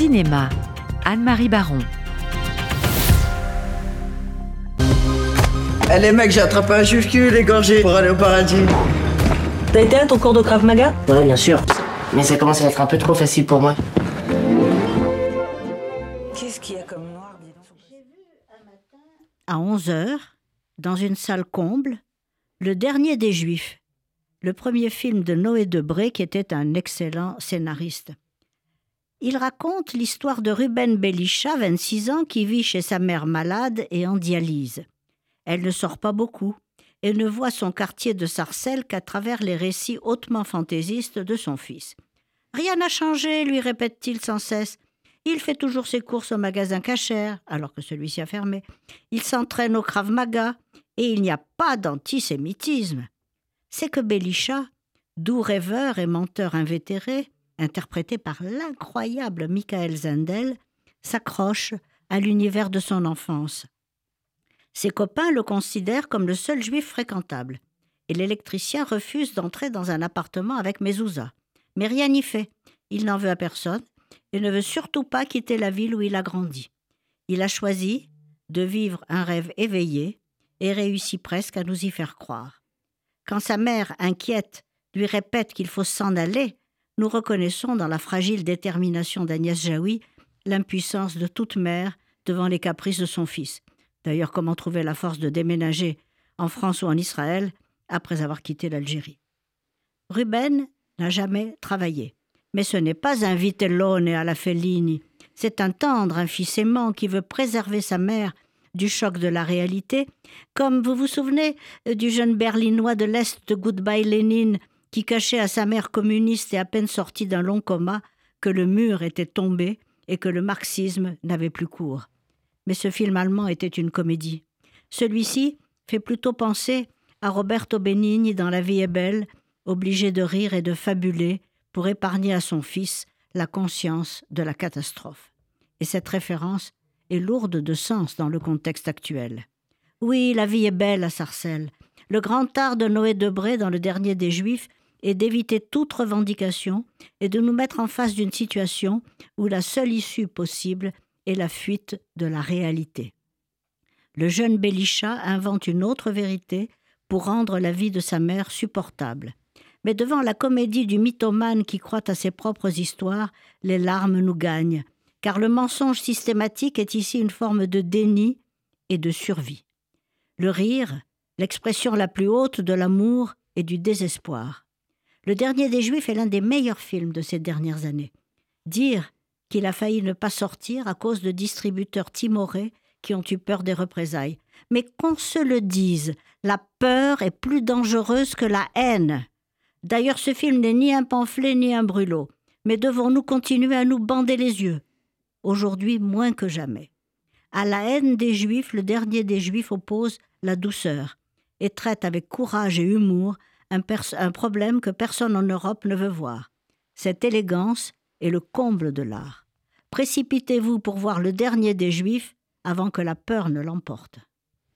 Cinéma, Anne-Marie Baron. Allez mec, j'ai attrapé un juif cul égorgé pour aller au paradis. T'as été à ton cours de Krav Maga? Ouais, bien sûr. Mais ça commence à être un peu trop facile pour moi. Qu'est-ce qu'il y a comme noir, à 11 heures, dans une salle comble, Le dernier des Juifs, le premier film de Noé Debré qui était un excellent scénariste. Il raconte l'histoire de Ruben Belisha, 26 ans, qui vit chez sa mère malade et en dialyse. Elle ne sort pas beaucoup et ne voit son quartier de Sarcelles qu'à travers les récits hautement fantaisistes de son fils. Rien n'a changé, lui répète-t-il sans cesse. Il fait toujours ses courses au magasin cachère, alors que celui-ci a fermé. Il s'entraîne au Krav Maga, et il n'y a pas d'antisémitisme. C'est que Belisha, doux rêveur et menteur invétéré, interprété par l'incroyable Michael Zendel, s'accroche à l'univers de son enfance. Ses copains le considèrent comme le seul juif fréquentable, et l'électricien refuse d'entrer dans un appartement avec Mezouza. Mais rien n'y fait. Il n'en veut à personne et ne veut surtout pas quitter la ville où il a grandi. Il a choisi de vivre un rêve éveillé et réussit presque à nous y faire croire. Quand sa mère, inquiète, lui répète qu'il faut s'en aller, nous reconnaissons dans la fragile détermination d'Agnès Jaoui l'impuissance de toute mère devant les caprices de son fils. D'ailleurs, comment trouver la force de déménager en France ou en Israël après avoir quitté l'Algérie? Ruben n'a jamais travaillé. Mais ce n'est pas un vitellone à la Fellini. C'est un tendre, un fils aimant qui veut préserver sa mère du choc de la réalité, comme vous vous souvenez du jeune berlinois de l'Est de Goodbye Lénine qui cachait à sa mère communiste et à peine sortie d'un long coma que le mur était tombé et que le marxisme n'avait plus cours. Mais ce film allemand était une comédie. Celui-ci fait plutôt penser à Roberto Benigni dans La vie est belle, obligé de rire et de fabuler pour épargner à son fils la conscience de la catastrophe. Et cette référence est lourde de sens dans le contexte actuel. Oui, la vie est belle à Sarcelles. Le grand art de Noé Debré dans le dernier des Juifs est d'éviter toute revendication et de nous mettre en face d'une situation où la seule issue possible est la fuite de la réalité. Le jeune Belisha invente une autre vérité pour rendre la vie de sa mère supportable. Mais devant la comédie du mythomane qui croit à ses propres histoires, les larmes nous gagnent, car le mensonge systématique est ici une forme de déni et de survie. Le rire, l'expression la plus haute de l'amour et du désespoir. Le dernier des Juifs est l'un des meilleurs films de ces dernières années. Dire qu'il a failli ne pas sortir à cause de distributeurs timorés qui ont eu peur des représailles. Mais qu'on se le dise, la peur est plus dangereuse que la haine. D'ailleurs, ce film n'est ni un pamphlet ni un brûlot. Mais devons-nous continuer à nous bander les yeux? Aujourd'hui, moins que jamais. À la haine des Juifs, le dernier des Juifs oppose la douceur et traite avec courage et humour un, problème que personne en Europe ne veut voir. Cette élégance est le comble de l'art. Précipitez-vous pour voir le dernier des Juifs avant que la peur ne l'emporte.